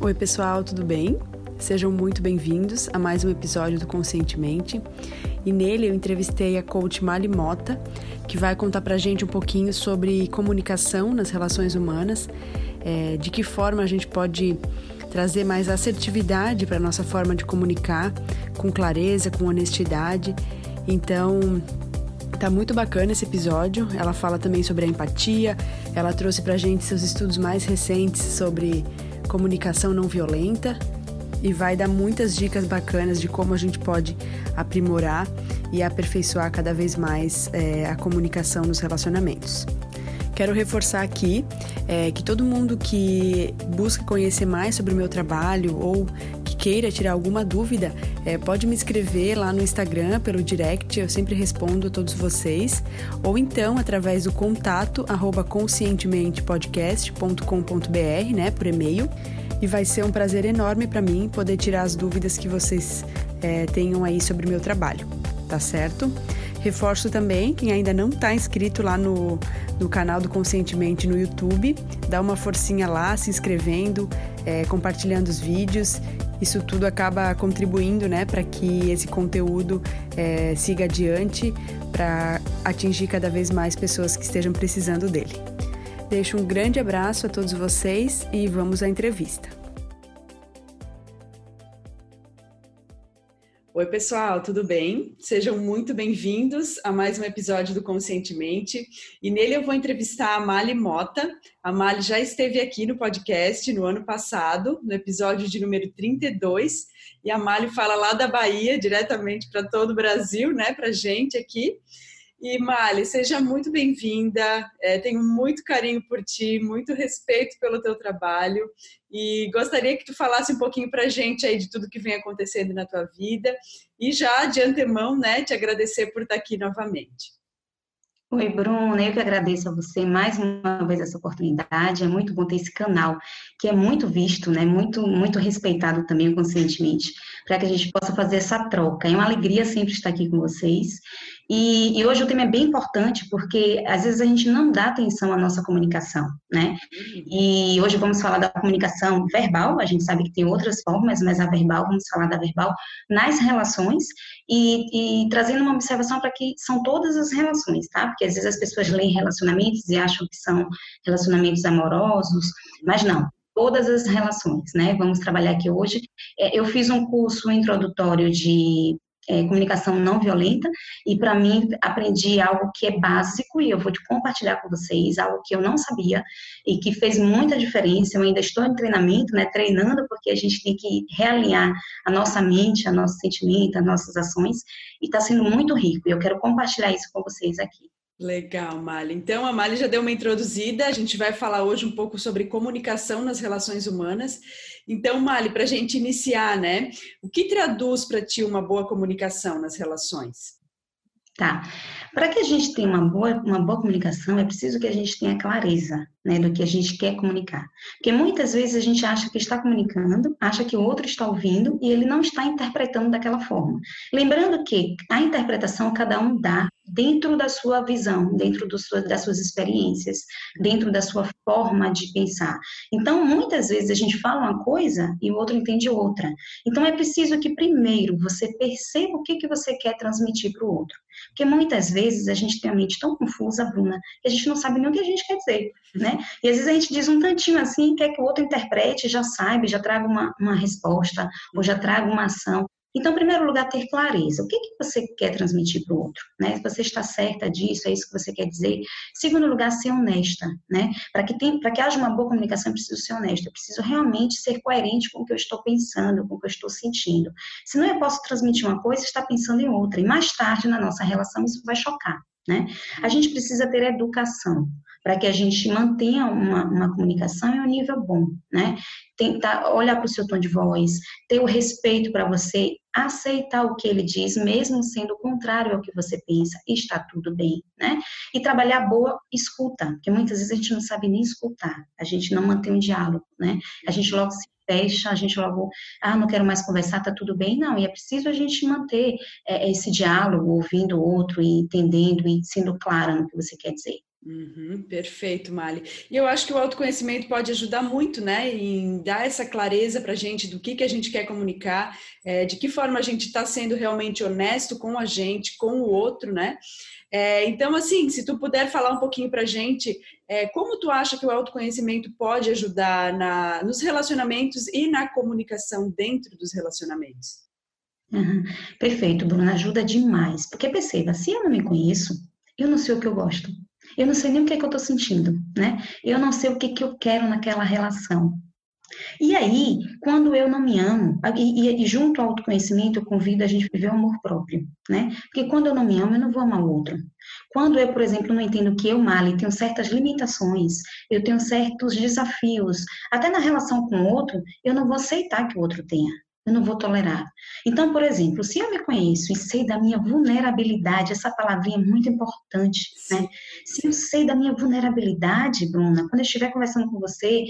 Oi, pessoal, tudo bem? Sejam muito bem-vindos a mais um episódio do Conscientemente. E nele eu entrevistei a coach Mali Mota, que vai contar pra gente um pouquinho sobre comunicação nas relações humanas, é, de que forma a gente pode trazer mais assertividade para nossa forma de comunicar, com clareza, com honestidade. Então, Tá muito bacana esse episódio. Ela fala também sobre a empatia. Ela trouxe pra gente seus estudos mais recentes sobre comunicação não violenta e vai dar muitas dicas bacanas de como a gente pode aprimorar e aperfeiçoar cada vez mais é, a comunicação nos relacionamentos. Quero reforçar aqui é, que todo mundo que busca conhecer mais sobre o meu trabalho ou queira tirar alguma dúvida, é, pode me escrever lá no Instagram, pelo direct, eu sempre respondo a todos vocês, ou então através do contato arroba conscientementepodcast.com.br, né, por e-mail. E vai ser um prazer enorme para mim poder tirar as dúvidas que vocês é, tenham aí sobre o meu trabalho, tá certo? Reforço também, quem ainda não está inscrito lá no, no canal do Conscientemente no YouTube, dá uma forcinha lá, se inscrevendo, é, compartilhando os vídeos. Isso tudo acaba contribuindo né, para que esse conteúdo é, siga adiante, para atingir cada vez mais pessoas que estejam precisando dele. Deixo um grande abraço a todos vocês e vamos à entrevista. Oi, pessoal, tudo bem? Sejam muito bem-vindos a mais um episódio do Conscientemente. E nele eu vou entrevistar a Mali Mota. A Mali já esteve aqui no podcast no ano passado, no episódio de número 32. E a Mali fala lá da Bahia, diretamente para todo o Brasil, né, para gente aqui. E Mali, seja muito bem-vinda. É, tenho muito carinho por ti, muito respeito pelo teu trabalho e gostaria que tu falasse um pouquinho para gente aí de tudo que vem acontecendo na tua vida e já de antemão, né, te agradecer por estar aqui novamente. Oi, Bruna, eu que agradeço a você mais uma vez essa oportunidade. É muito bom ter esse canal, que é muito visto, né? Muito, muito respeitado também conscientemente, para que a gente possa fazer essa troca. É uma alegria sempre estar aqui com vocês. E, e, hoje o tema é bem importante porque às vezes a gente não dá atenção à nossa comunicação, né? E hoje vamos falar da comunicação verbal, a gente sabe que tem outras formas, mas a verbal, vamos falar da verbal nas relações e, e trazendo uma observação para que são todas as relações, tá? Porque às vezes as pessoas leem relacionamentos e acham que são relacionamentos amorosos, mas não, todas as relações, né? Vamos trabalhar aqui hoje. É, eu fiz um curso introdutório de é, comunicação não violenta, e para mim aprendi algo que é básico e eu vou te compartilhar com vocês, algo que eu não sabia e que fez muita diferença. Eu ainda estou em treinamento, né, treinando, porque a gente tem que realinhar a nossa mente, a nosso sentimento, as nossas ações, e está sendo muito rico, e eu quero compartilhar isso com vocês aqui. Legal, Mali. Então, a Mali já deu uma introduzida. A gente vai falar hoje um pouco sobre comunicação nas relações humanas. Então, Mali, para a gente iniciar, né? O que traduz para ti uma boa comunicação nas relações? Tá. Para que a gente tenha uma boa, uma boa comunicação, é preciso que a gente tenha clareza né, do que a gente quer comunicar. Porque muitas vezes a gente acha que está comunicando, acha que o outro está ouvindo e ele não está interpretando daquela forma. Lembrando que a interpretação cada um dá dentro da sua visão, dentro sua, das suas experiências, dentro da sua forma de pensar. Então, muitas vezes a gente fala uma coisa e o outro entende outra. Então, é preciso que primeiro você perceba o que, que você quer transmitir para o outro. Porque muitas vezes a gente tem a mente tão confusa, Bruna, que a gente não sabe nem o que a gente quer dizer, né? E às vezes a gente diz um tantinho assim, quer que o outro interprete, já saiba, já traga uma, uma resposta, ou já traga uma ação. Então, em primeiro lugar, ter clareza. O que, que você quer transmitir para o outro? Né? Se você está certa disso, é isso que você quer dizer. Segundo lugar, ser honesta. Né? Para que, que haja uma boa comunicação, eu preciso ser honesta. Eu preciso realmente ser coerente com o que eu estou pensando, com o que eu estou sentindo. Senão eu posso transmitir uma coisa e estar pensando em outra. E mais tarde, na nossa relação, isso vai chocar. Né? A gente precisa ter educação para que a gente mantenha uma, uma comunicação em um nível bom, né? Tentar olhar para o seu tom de voz, ter o respeito para você, aceitar o que ele diz, mesmo sendo contrário ao que você pensa, está tudo bem, né? E trabalhar boa escuta, porque muitas vezes a gente não sabe nem escutar, a gente não mantém um diálogo, né? A gente logo se fecha, a gente logo, ah, não quero mais conversar, tá tudo bem. Não, e é preciso a gente manter é, esse diálogo, ouvindo o outro e entendendo e sendo clara no que você quer dizer. Uhum, perfeito, Mali. E eu acho que o autoconhecimento pode ajudar muito, né, em dar essa clareza para a gente do que, que a gente quer comunicar, é, de que forma a gente está sendo realmente honesto com a gente, com o outro, né? É, então, assim, se tu puder falar um pouquinho para a gente, é, como tu acha que o autoconhecimento pode ajudar na, nos relacionamentos e na comunicação dentro dos relacionamentos? Uhum. Perfeito, Bruna, ajuda demais. Porque perceba, se eu não me conheço, eu não sei o que eu gosto. Eu não sei nem o que, é que eu estou sentindo, né? Eu não sei o que, que eu quero naquela relação. E aí, quando eu não me amo, e, e, junto ao autoconhecimento, eu convido a gente a viver o amor próprio, né? Porque quando eu não me amo, eu não vou amar o outro. Quando eu, por exemplo, não entendo que eu, Mali, tenho certas limitações, eu tenho certos desafios, até na relação com o outro, eu não vou aceitar que o outro tenha eu não vou tolerar. Então, por exemplo, se eu me conheço e sei da minha vulnerabilidade, essa palavrinha é muito importante, né? Se eu sei da minha vulnerabilidade, Bruna, quando eu estiver conversando com você,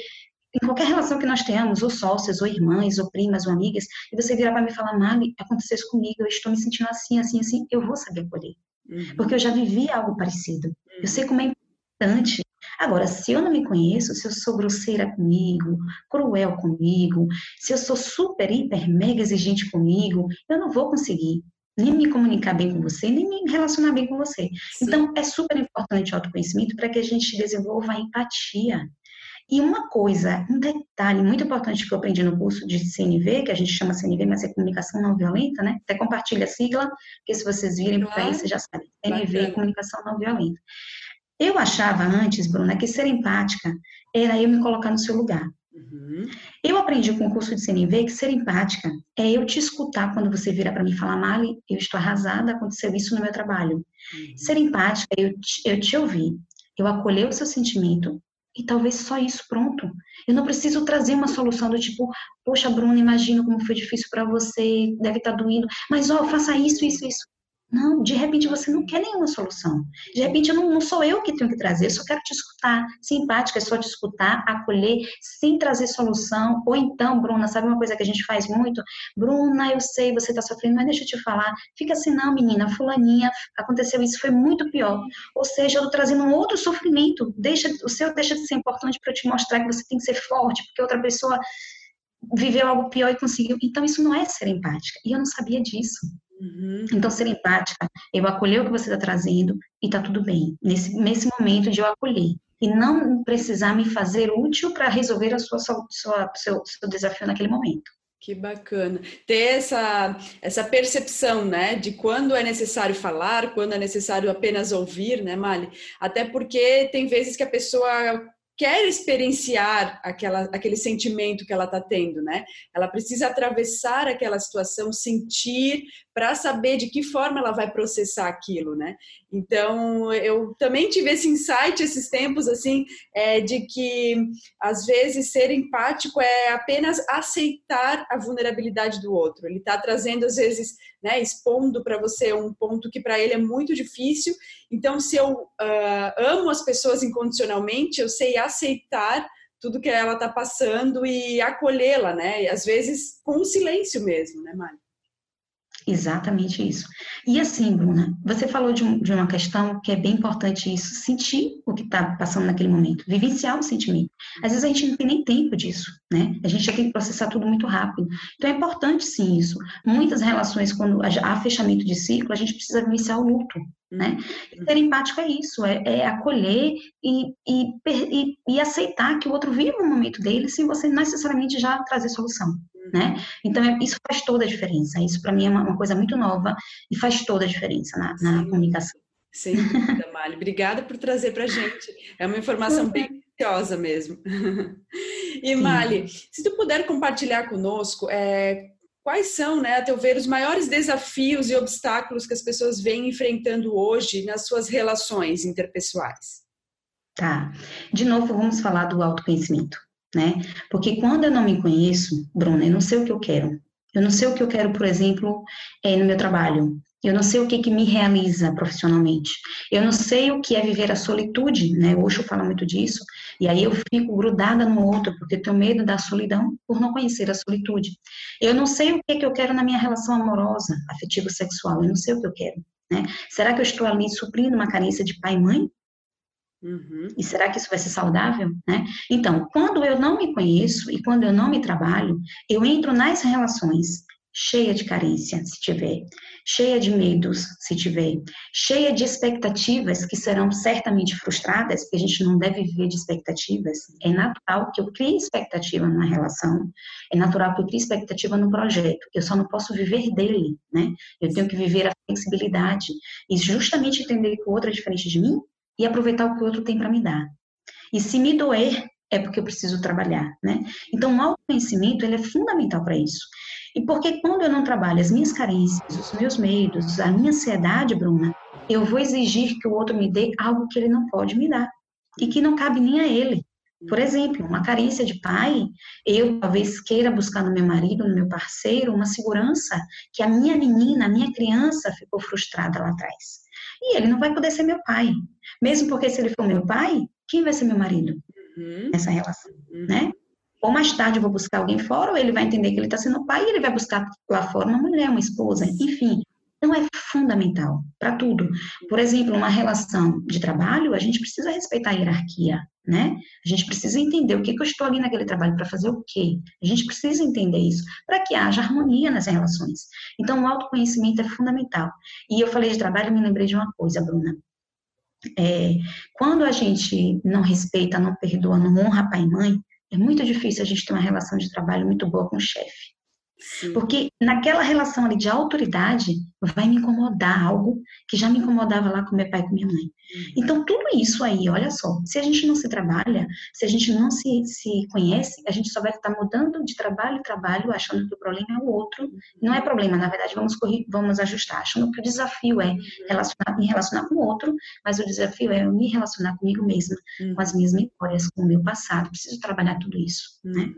em qualquer relação que nós tenhamos, ou sócias, ou irmãs, ou primas, ou amigas, e você virar para me falar, Mali, aconteceu isso comigo, eu estou me sentindo assim, assim, assim, eu vou saber acolher. Uhum. Porque eu já vivi algo parecido. Eu sei como é importante Agora, se eu não me conheço, se eu sou grosseira comigo, cruel comigo, se eu sou super, hiper, mega exigente comigo, eu não vou conseguir nem me comunicar bem com você, nem me relacionar bem com você. Sim. Então, é super importante o autoconhecimento para que a gente desenvolva a empatia. E uma coisa, um detalhe muito importante que eu aprendi no curso de CNV, que a gente chama CNV, mas é comunicação não violenta, né? Até compartilha a sigla, porque se vocês virem por aí, vocês já sabem. CNV é comunicação não violenta. Eu achava antes, Bruna, que ser empática era eu me colocar no seu lugar. Uhum. Eu aprendi com o curso de CNV que ser empática é eu te escutar quando você vira para mim falar, Mali, eu estou arrasada, aconteceu isso no meu trabalho. Uhum. Ser empática é eu te, eu te ouvir, eu acolher o seu sentimento e talvez só isso, pronto. Eu não preciso trazer uma solução do tipo, poxa, Bruna, imagino como foi difícil para você, deve estar tá doendo, mas ó, faça isso, isso, isso. Não, de repente você não quer nenhuma solução. De repente não, não, sou eu que tenho que trazer, eu só quero te escutar. Simpática é só te escutar, acolher, sem trazer solução. Ou então, Bruna, sabe uma coisa que a gente faz muito? Bruna, eu sei, você está sofrendo, mas deixa eu te falar. Fica assim, não, menina, fulaninha, aconteceu isso, foi muito pior. Ou seja, eu estou trazendo um outro sofrimento. Deixa, o seu deixa de ser importante para eu te mostrar que você tem que ser forte, porque outra pessoa viveu algo pior e conseguiu. Então, isso não é ser empática. E eu não sabia disso. Uhum. Então, ser empática, eu acolher o que você está trazendo e está tudo bem. Nesse, nesse momento de eu acolher. E não precisar me fazer útil para resolver a sua, sua, seu, seu desafio naquele momento. Que bacana. Ter essa, essa percepção, né, de quando é necessário falar, quando é necessário apenas ouvir, né, Mali? Até porque tem vezes que a pessoa quer experienciar aquela, aquele sentimento que ela está tendo, né? Ela precisa atravessar aquela situação, sentir, para saber de que forma ela vai processar aquilo, né? Então, eu também tive esse insight esses tempos, assim, é, de que às vezes ser empático é apenas aceitar a vulnerabilidade do outro. Ele está trazendo, às vezes, né, expondo para você um ponto que para ele é muito difícil. Então, se eu uh, amo as pessoas incondicionalmente, eu sei aceitar tudo que ela está passando e acolhê-la, né? E às vezes com o silêncio mesmo, né, Mari? Exatamente isso. E assim, Bruna, você falou de, um, de uma questão que é bem importante isso, sentir o que está passando naquele momento, vivenciar o sentimento. Às vezes a gente não tem nem tempo disso, né? A gente já tem que processar tudo muito rápido. Então é importante sim isso. Muitas relações, quando há fechamento de ciclo, a gente precisa vivenciar o luto, né? E ser empático é isso, é, é acolher e, e, e, aceitar que o outro vive o momento dele sem você necessariamente já trazer solução né? Então, é, isso faz toda a diferença. Isso, para mim, é uma, uma, coisa muito nova e faz toda a diferença na, na comunicação. Sem dúvida, Mali. Obrigada por trazer para a gente. É uma informação bem preciosa mesmo. E, Mali, se tu puder compartilhar conosco, é, quais são, né, a teu ver, os maiores desafios e obstáculos que as pessoas vêm enfrentando hoje nas suas relações interpessoais? Tá. De novo, vamos falar do autoconhecimento né? Porque quando eu não me conheço, Bruna, eu não sei o que eu quero. Eu não sei o que eu quero, por exemplo, é, no meu trabalho. Eu não sei o que, que me realiza profissionalmente. Eu não sei o que é viver a solitude, né? O Osho fala muito disso. E aí eu fico grudada no outro, porque tenho medo da solidão por não conhecer a solitude. Eu não sei o que, que eu quero na minha relação amorosa, afetivo-sexual. Eu não sei o que eu quero, né? Será que eu estou ali suprindo uma carência de pai e mãe? Uhum. E será que isso vai ser saudável? Né? Então, quando eu não me conheço e quando eu não me trabalho, eu entro nas relações cheia de carência, se tiver, cheia de medos, se tiver, cheia de expectativas que serão certamente frustradas, porque a gente não deve viver de expectativas. É natural que eu crie expectativa numa relação, é natural que eu crie expectativa no projeto. Eu só não posso viver dele, né? Eu tenho que viver a flexibilidade e justamente entender que o outro é diferente de mim e aproveitar o que o outro tem para me dar. E se me doer, é porque eu preciso trabalhar, né? Então, o autoconhecimento, ele é fundamental para isso. E porque quando eu não trabalho as minhas carências, os meus medos, a minha ansiedade, Bruna, eu vou exigir que o outro me dê algo que ele não pode me dar e que não cabe nem a ele. Por exemplo, uma carência de pai, eu talvez queira buscar no meu marido, no meu parceiro, uma segurança que a minha menina, a minha criança ficou frustrada lá atrás. E ele não vai poder ser meu pai. Mesmo porque se ele for meu pai, quem vai ser meu marido uhum. nessa relação, uhum. né? Ou mais tarde eu vou buscar alguém fora, ou ele vai entender que ele está sendo pai e ele vai buscar lá fora uma mulher, uma esposa, enfim. Então é fundamental para tudo. Por exemplo, uma relação de trabalho, a gente precisa respeitar a hierarquia, né? A gente precisa entender o que, que eu estou ali naquele trabalho para fazer o quê. A gente precisa entender isso para que haja harmonia nas relações. Então, o autoconhecimento é fundamental. E eu falei de trabalho, me lembrei de uma coisa, Bruna. É, quando a gente não respeita, não perdoa, não honra pai e mãe, é muito difícil a gente ter uma relação de trabalho muito boa com o chefe. Sim. Porque naquela relação ali de autoridade vai me incomodar algo que já me incomodava lá com meu pai e com minha mãe. Uhum. Então, tudo isso aí, olha só, se a gente não se trabalha, se a gente não se, se conhece, a gente só vai estar mudando de trabalho em trabalho, achando que o problema é o outro. Uhum. Não é problema, na verdade, vamos correr, vamos ajustar, achando que o desafio é uhum. relacionar, me relacionar com o outro, mas o desafio é eu me relacionar comigo mesma, com as minhas memórias, com o meu passado. Preciso trabalhar tudo isso, né?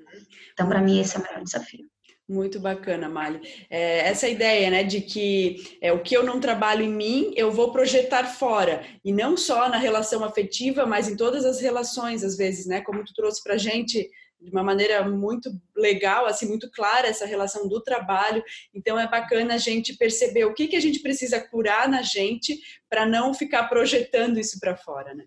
Então, para mim, esse é o maior desafio. Muito bacana, Mali. É, essa ideia, né, de que é, o que eu não trabalho em mim, eu vou projetar fora. E não só na relação afetiva, mas em todas as relações, às vezes, né? Como tu trouxe pra gente de uma maneira muito legal, assim, muito clara, essa relação do trabalho. Então, é bacana a gente perceber o que, que a gente precisa curar na gente para não ficar projetando isso para fora, né?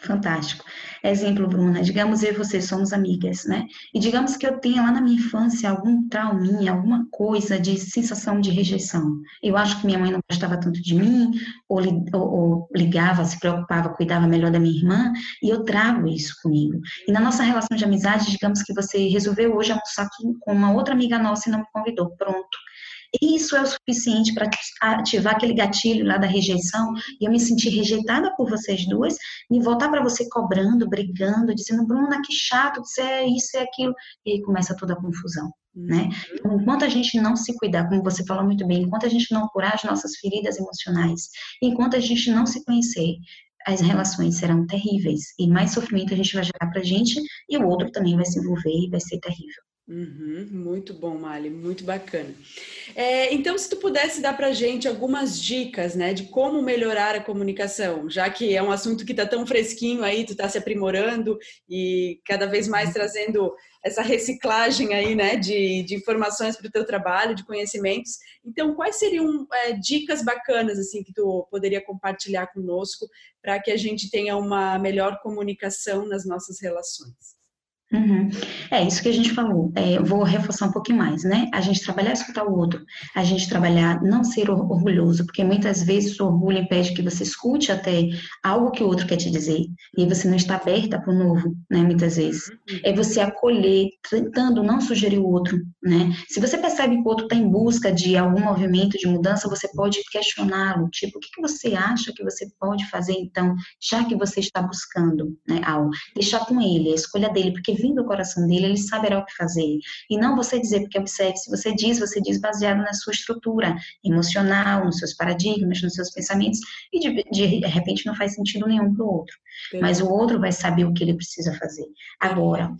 Fantástico. Exemplo, Bruna, digamos eu e você somos amigas, né? E digamos que eu tenha lá na minha infância algum trauminha, alguma coisa de sensação de rejeição. Eu acho que minha mãe não gostava tanto de mim, ou, ou, ou ligava, se preocupava, cuidava melhor da minha irmã, e eu trago isso comigo. E na nossa relação de amizade, digamos que você resolveu hoje almoçar com uma outra amiga nossa e não me convidou. Pronto isso é o suficiente para ativar aquele gatilho lá da rejeição e eu me sentir rejeitada por vocês duas e voltar para você cobrando, brigando, dizendo, Bruna, que chato, você é isso e é aquilo. E aí começa toda a confusão. Né? Uhum. Então, enquanto a gente não se cuidar, como você falou muito bem, enquanto a gente não curar as nossas feridas emocionais, enquanto a gente não se conhecer, as relações serão terríveis e mais sofrimento a gente vai gerar para a gente e o outro também vai se envolver e vai ser terrível. Uhum, muito bom, Mali, muito bacana. É, então, se tu pudesse dar para gente algumas dicas, né, de como melhorar a comunicação, já que é um assunto que está tão fresquinho aí, tu está se aprimorando e cada vez mais trazendo essa reciclagem aí, né, de, de informações para o teu trabalho, de conhecimentos. Então, quais seriam é, dicas bacanas assim que tu poderia compartilhar conosco para que a gente tenha uma melhor comunicação nas nossas relações? Uhum. É isso que a gente falou. É, vou reforçar um pouquinho mais, né? A gente trabalhar escutar o outro, a gente trabalhar não ser orgulhoso, porque muitas vezes o orgulho impede que você escute até algo que o outro quer te dizer e você não está aberta para o novo, né? Muitas vezes uhum. é você acolher, tentando não sugerir o outro, né? Se você percebe que o outro está em busca de algum movimento de mudança, você pode questioná-lo, tipo, o que, que você acha que você pode fazer então, já que você está buscando, né? Algo, deixar com ele, a escolha dele, porque vindo do coração dele, ele saberá o que fazer. E não você dizer, porque observe, se você diz, você diz baseado na sua estrutura emocional, nos seus paradigmas, nos seus pensamentos, e de, de repente não faz sentido nenhum para o outro. Mas o outro vai saber o que ele precisa fazer. Agora,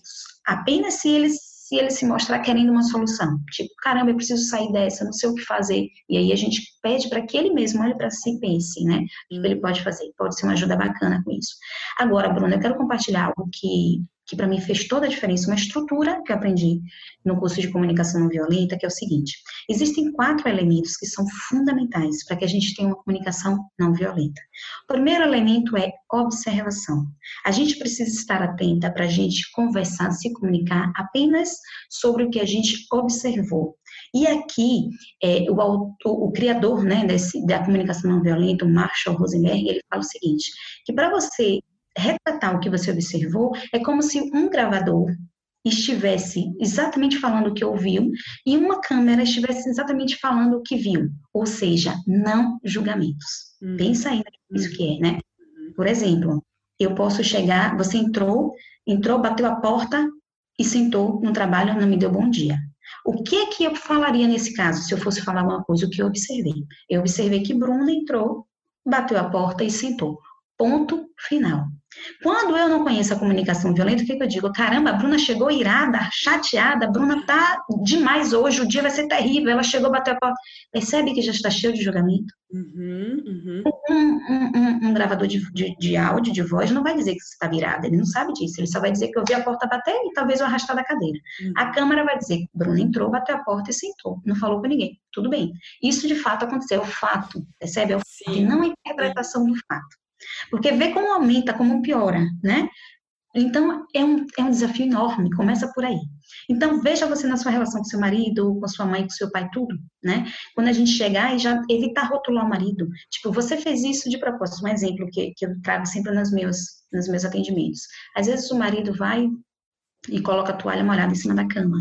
apenas se eles se ele se mostrar querendo uma solução. Tipo, caramba, eu preciso sair dessa, não sei o que fazer. E aí a gente pede para que ele mesmo olhe para si e pense, né? O que ele pode fazer. Pode ser uma ajuda bacana com isso. Agora, Bruna, eu quero compartilhar algo que que para mim fez toda a diferença, uma estrutura que eu aprendi no curso de comunicação não violenta, que é o seguinte: existem quatro elementos que são fundamentais para que a gente tenha uma comunicação não violenta. O primeiro elemento é observação. A gente precisa estar atenta para a gente conversar, se comunicar apenas sobre o que a gente observou. E aqui, é, o, o, criador né, desse, da comunicação não violenta, o Marshall Rosenberg, ele fala o seguinte, que para você retratar o que você observou, é como se um gravador estivesse exatamente falando o que ouviu e uma câmera estivesse exatamente falando o que viu, ou seja, não julgamentos. Uhum. Pensa aí nisso que é, né? Uhum. Por exemplo, eu posso chegar, você entrou, entrou, bateu a porta e sentou no trabalho, não me deu bom dia. O que é que eu falaria nesse caso, se eu fosse falar uma coisa, o que eu observei? Eu observei que Bruna entrou, bateu a porta e sentou. Ponto final. Quando eu não conheço a comunicação violenta, o que, que, eu digo? Caramba, a Bruna chegou irada, chateada, a Bruna tá demais hoje, o dia vai ser terrível, ela chegou, bateu a porta. Percebe que já está cheio de julgamento? Uhum, uhum. Um, um, um, um, gravador de, de, de, áudio, de voz, não vai dizer que você está virada, ele não sabe disso, ele só vai dizer que eu vi a porta bater e talvez eu arrastar da cadeira. Uhum. A câmera vai dizer, Bruna entrou, bateu a porta e sentou, não falou com ninguém. Tudo bem. Isso de fato aconteceu, é o fato, percebe? É o fato, não a interpretação do fato. Porque vê como aumenta, como piora, né? Então, é um, é um desafio enorme, começa por aí. Então, veja você na sua relação com seu marido, com sua mãe, com seu pai, tudo, né? Quando a gente chegar e já evitar rotular o marido. Tipo, você fez isso de propósito. Um exemplo que, que eu trago sempre nos meus, nos meus atendimentos. Às vezes o marido vai e coloca a toalha molhada em cima da cama.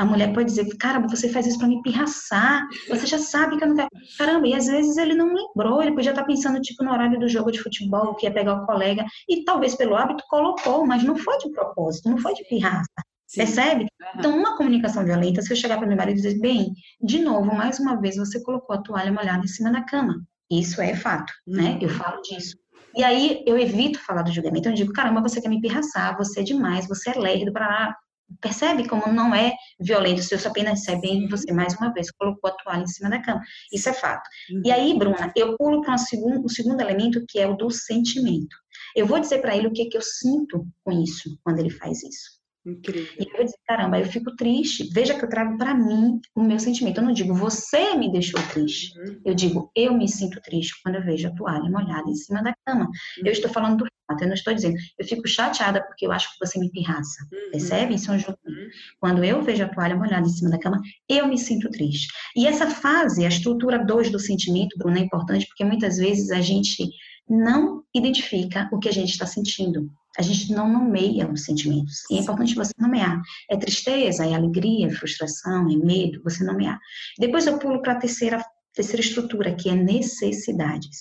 A mulher pode dizer, cara, você faz isso para me pirraçar, você já sabe que eu não quero. Caramba, e às vezes ele não lembrou, ele podia estar pensando, tipo, no horário do jogo de futebol, que ia pegar o colega, e talvez pelo hábito colocou, mas não foi de propósito, não foi de pirraça. Sim. Percebe? Uhum. Então, uma comunicação violenta, se eu chegar para meu marido e dizer, bem, de novo, mais uma vez, você colocou a toalha molhada em cima da cama. Isso é fato, né? Eu uhum. falo disso. E aí eu evito falar do julgamento. Eu digo, caramba, você quer me pirraçar, você é demais, você é lerdo, para Percebe como não é violento, se eu apenas recebe você mais uma vez, colocou a toalha em cima da cama. Isso é fato. Uhum. E aí, Bruna, eu pulo para o segundo, segundo elemento, que é o do sentimento. Eu vou dizer para ele o que, é que eu sinto com isso, quando ele faz isso. Incrível. E eu dizer, caramba, eu fico triste. Veja que eu trago para mim o meu sentimento. Eu não digo, você me deixou triste. Uhum. Eu digo, eu me sinto triste quando eu vejo a toalha molhada em cima da cama. Uhum. Eu estou falando do fato, eu não estou dizendo, eu fico chateada porque eu acho que você me pirraça. Uhum. Percebe? Isso é um jogo. Uhum. Quando eu vejo a toalha molhada em cima da cama, eu me sinto triste. E essa fase, a estrutura 2 do sentimento, Bruna, é importante porque muitas vezes a gente não identifica o que a gente está sentindo. A gente não nomeia os sentimentos. E é importante você nomear. É tristeza, é alegria, é frustração, é medo, você nomear. Depois eu pulo para a terceira, terceira estrutura, que é necessidades.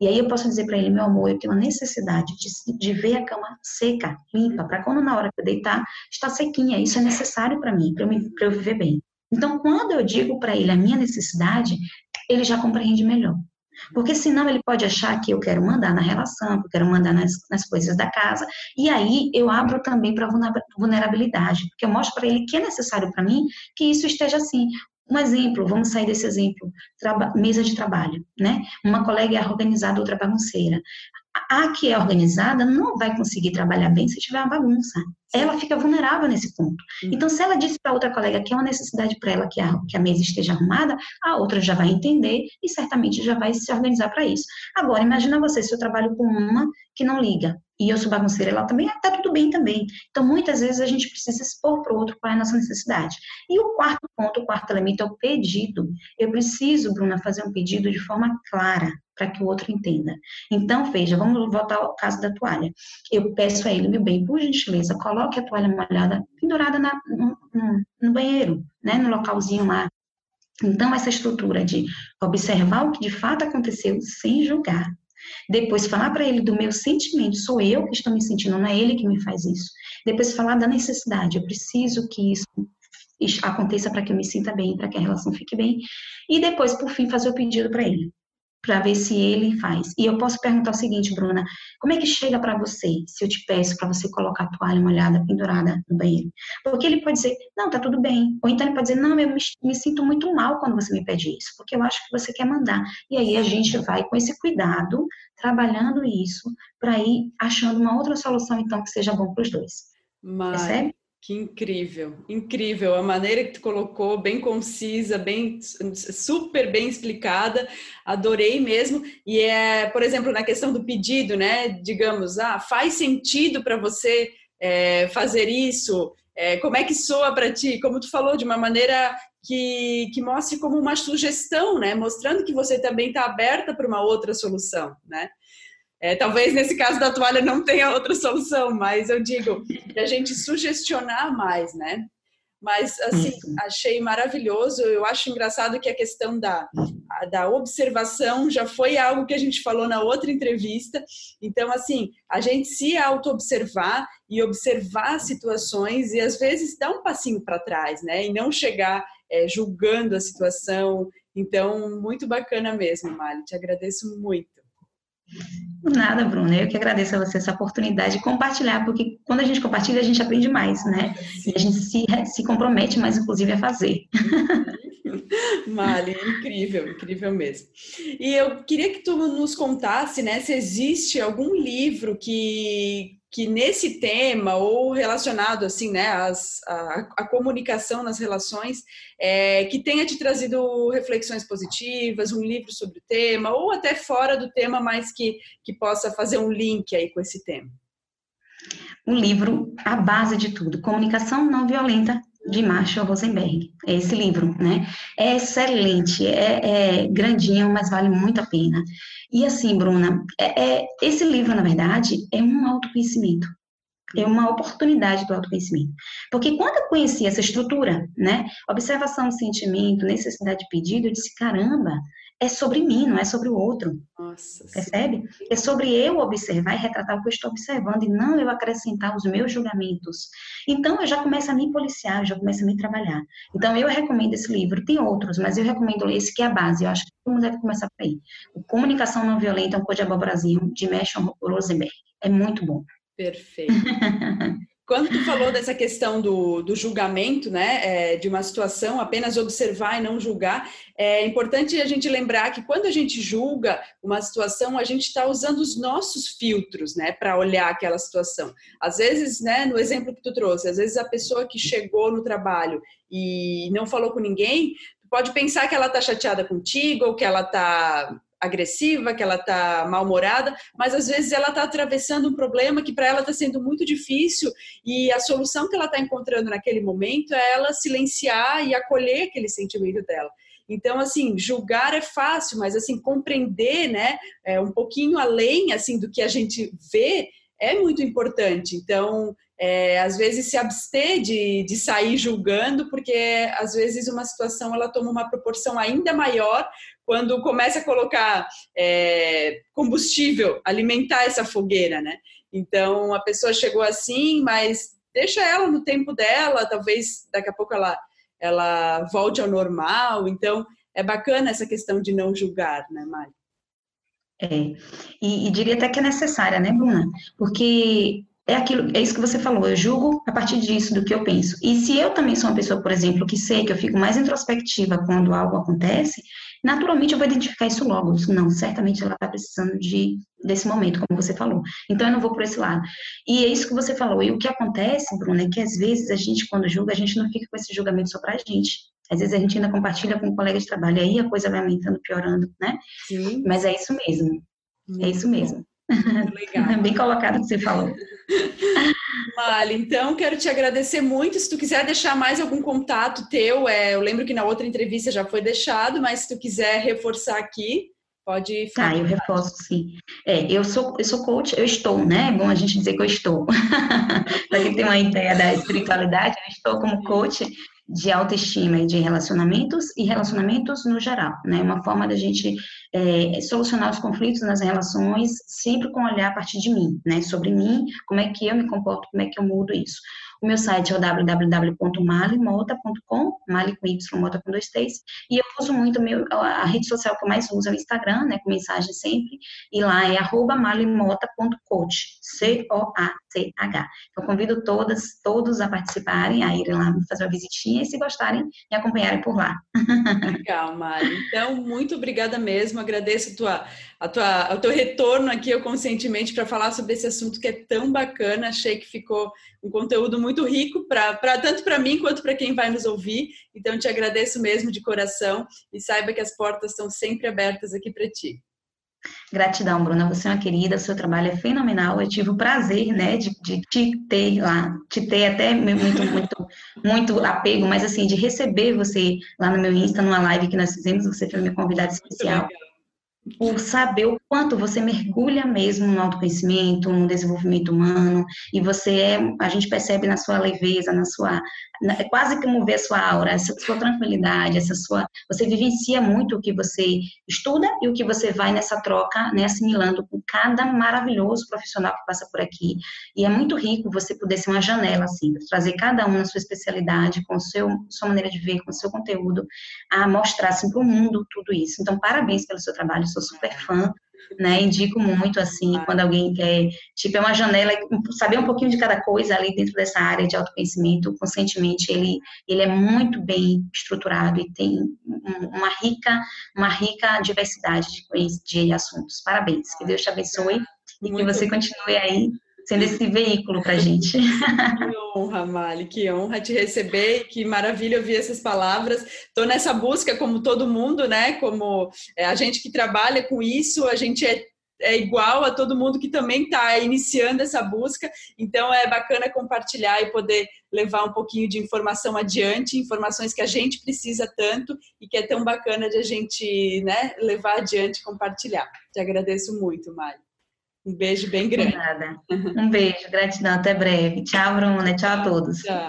E aí eu posso dizer para ele, meu amor, eu tenho uma necessidade de, de ver a cama seca, limpa, para quando na hora que eu deitar, está sequinha. Isso é necessário para mim, para eu, eu viver bem. Então, quando eu digo para ele a minha necessidade, ele já compreende melhor. Porque senão ele pode achar que eu quero mandar na relação, que eu quero mandar nas, nas coisas da casa. E aí eu abro também para vulnerabilidade, porque eu mostro para ele que é necessário para mim que isso esteja assim. Um exemplo, vamos sair desse exemplo, mesa de trabalho, né? Uma colega é organizada, outra bagunceira a que é organizada não vai conseguir trabalhar bem se tiver uma bagunça. Ela fica vulnerável nesse ponto. Então, se ela disse para outra colega que é uma necessidade para ela que a, que a mesa esteja arrumada, a outra já vai entender e certamente já vai se organizar para isso. Agora, imagina você, se eu trabalho com uma que não liga e eu sou bagunceira, ela também está tudo bem também. Então, muitas vezes a gente precisa expor para o outro qual é a nossa necessidade. E o quarto ponto, o quarto elemento é o pedido. Eu preciso, Bruna, fazer um pedido de forma clara para que o outro entenda. Então, veja, vamos voltar ao caso da toalha. Eu peço a ele, meu bem, por gentileza, coloque a toalha molhada pendurada na, no, no, no banheiro, né, no localzinho lá. Então, essa estrutura de observar o que de fato aconteceu sem julgar. Depois, falar para ele do meu sentimento, sou eu que estou me sentindo, não é ele que me faz isso. Depois, falar da necessidade, eu preciso que isso aconteça para que eu me sinta bem, para que a relação fique bem. E depois, por fim, fazer o pedido para ele para ver se ele faz. E eu posso perguntar o seguinte, Bruna, como é que chega para você se eu te peço para você colocar a toalha molhada pendurada no banheiro? Porque ele pode dizer, não, tá tudo bem. Ou então ele pode dizer, não, eu me, me sinto muito mal quando você me pede isso, porque eu acho que você quer mandar. E aí a gente vai com esse cuidado, trabalhando isso, para ir achando uma outra solução, então, que seja bom para os dois. Mas... Percebe? Que incrível, incrível a maneira que tu colocou, bem concisa, bem super bem explicada, adorei mesmo. E é, por exemplo, na questão do pedido, né? Digamos, ah, faz sentido para você é, fazer isso? É, como é que soa para ti? Como tu falou, de uma maneira que, que mostre como uma sugestão, né? Mostrando que você também está aberta para uma outra solução, né? É, talvez nesse caso da toalha não tenha outra solução, mas eu digo, a gente sugestionar mais, né? Mas, assim, achei maravilhoso. Eu acho engraçado que a questão da, da observação já foi algo que a gente falou na outra entrevista. Então, assim, a gente se auto-observar e observar situações e, às vezes, dar um passinho para trás, né? E não chegar é, julgando a situação. Então, muito bacana mesmo, Mali. Te agradeço muito. Nada, Bruna. Eu que agradeço a você essa oportunidade de compartilhar, porque quando a gente compartilha, a gente aprende mais, né? E a gente se, se compromete mais, inclusive, a fazer. Mali, incrível, incrível mesmo. E eu queria que tu nos contasse, né, se existe algum livro que, que nesse tema ou relacionado assim, né, as, a, a comunicação nas relações, é, que tenha te trazido reflexões positivas, um livro sobre o tema ou até fora do tema, mas que, que possa fazer um link aí com esse tema. Um livro a base de tudo, Comunicação Não Violenta de Marshall Rosenberg. É esse livro, né? É excelente, é, é grandinho, mas vale muito a pena. E assim, Bruna, é, é, esse livro, na verdade, é um autoconhecimento. É uma oportunidade do autoconhecimento. Porque quando eu conheci essa estrutura, né? Observação, sentimento, necessidade de pedido, eu disse, caramba, é sobre mim, não é sobre o outro. Nossa, percebe? Sim. É sobre eu observar e retratar o que eu estou observando e não eu acrescentar os meus julgamentos. Então eu já começo a me policiar, eu já começo a me trabalhar. Então eu recomendo esse livro, tem outros, mas eu recomendo esse que é a base. Eu acho que todo mundo deve começar por aí. O Comunicação Não Violenta, um Código Brasil, de Meshon Rosenberg. É muito bom. Perfeito. Quando tu falou dessa questão do, do julgamento, né, é, de uma situação, apenas observar e não julgar, é importante a gente lembrar que quando a gente julga uma situação, a gente está usando os nossos filtros, né, para olhar aquela situação. Às vezes, né, no exemplo que tu trouxe, às vezes a pessoa que chegou no trabalho e não falou com ninguém, pode pensar que ela está chateada contigo ou que ela está agressiva, que ela está mal-humorada, mas às vezes ela está atravessando um problema que para ela está sendo muito difícil e a solução que ela está encontrando naquele momento é ela silenciar e acolher aquele sentimento dela. Então, assim, julgar é fácil, mas assim compreender, né, é, um pouquinho além assim do que a gente vê é muito importante. Então, é, às vezes se abster de, de sair julgando, porque às vezes uma situação ela toma uma proporção ainda maior quando começa a colocar é, combustível, alimentar essa fogueira, né? Então a pessoa chegou assim, mas deixa ela no tempo dela, talvez daqui a pouco ela ela volte ao normal. Então é bacana essa questão de não julgar, né, Mari? É, e, e diria até que é necessária, né, Bruna? Porque é aquilo, é isso que você falou, eu julgo a partir disso, do que eu penso. E se eu também sou uma pessoa, por exemplo, que sei que eu fico mais introspectiva quando algo acontece, naturalmente eu vou identificar isso logo. Não, certamente ela está precisando de, desse momento, como você falou. Então eu não vou por esse lado. E é isso que você falou. E o que acontece, Bruna, é que às vezes a gente, quando julga, a gente não fica com esse julgamento só para a gente. Às vezes a gente ainda compartilha com um colega de trabalho, aí a coisa vai aumentando, piorando, né? Sim. Mas é isso mesmo. é isso mesmo. Legal. Bem colocado que você falou. Mali, então quero te agradecer muito. Se tu quiser deixar mais algum contato teu, é, eu lembro que na outra entrevista já foi deixado, mas se tu quiser reforçar aqui, pode. Tá, eu reforço sim. É, eu sou eu sou coach, eu estou, né? É bom a gente dizer que eu estou. Para quem tem uma ideia da espiritualidade, eu estou como coach de autoestima e de relacionamentos e relacionamentos no geral, né? Uma forma da gente é, solucionar os conflitos nas relações sempre com olhar a partir de mim, né? Sobre mim, como é que eu me comporto, como é que eu mudo isso. O meu site é o www.malimota.com, mali com Y, mota com dois T's, e eu uso muito meu, a rede social que eu mais uso é o Instagram, né, com mensagem sempre, e lá é arroba malimota.coach, C-O-A-C-H. Então, convido todas, todos a participarem, a irem lá fazer uma visitinha, e se gostarem, me acompanharem por lá. Legal, Mari. Então, muito obrigada mesmo, agradeço a tua, a tua, o teu retorno aqui ao Conscientemente para falar sobre esse assunto que é tão bacana. Achei que ficou um conteúdo muito rico, pra, pra tanto para mim quanto para quem vai nos ouvir. Então, te agradeço mesmo de coração e saiba que as portas estão sempre abertas aqui para ti. Gratidão, Bruna. Você é uma querida, seu trabalho é fenomenal. Eu tive o prazer, né, de, de te ter lá, te ter até muito, muito, muito apego, mas assim, de receber você lá no meu Insta, numa live que nós fizemos, você foi minha convidada especial por saber o quanto você mergulha mesmo no autoconhecimento, no desenvolvimento humano, e você é, a gente percebe na sua leveza, na sua, é quase como ver a sua aura, essa sua tranquilidade, essa sua, você vivencia muito o que você estuda e o que você vai nessa troca, né, assimilando com cada maravilhoso profissional que passa por aqui, e é muito rico você poder ser uma janela, assim, trazer cada um na sua especialidade, com seu, sua maneira de ver, com o seu conteúdo, a mostrar, assim, para o mundo tudo isso. Então, parabéns pelo seu trabalho, sou super fã, né? Indico muito assim, quando alguém quer, tipo, é uma janela, saber um pouquinho de cada coisa ali dentro dessa área de autoconhecimento, conscientemente, ele, ele é muito bem estruturado e tem uma rica, uma rica diversidade de, de assuntos. Parabéns, que Deus te abençoe e que você continue aí sendo esse veículo para a gente. Que honra, Mali, que honra te receber, que maravilha ouvir essas palavras. Estou nessa busca, como todo mundo, né? Como é, a gente que trabalha com isso, a gente é, é igual a todo mundo que também está iniciando essa busca. Então é bacana compartilhar e poder levar um pouquinho de informação adiante, informações que a gente precisa tanto e que é tão bacana de a gente né, levar adiante e compartilhar. Te agradeço muito, Mali. Um beijo bem grande. Nada. Um beijo, gratidão, até breve. Tchau, Bruna. Tchau a todos. Tchau.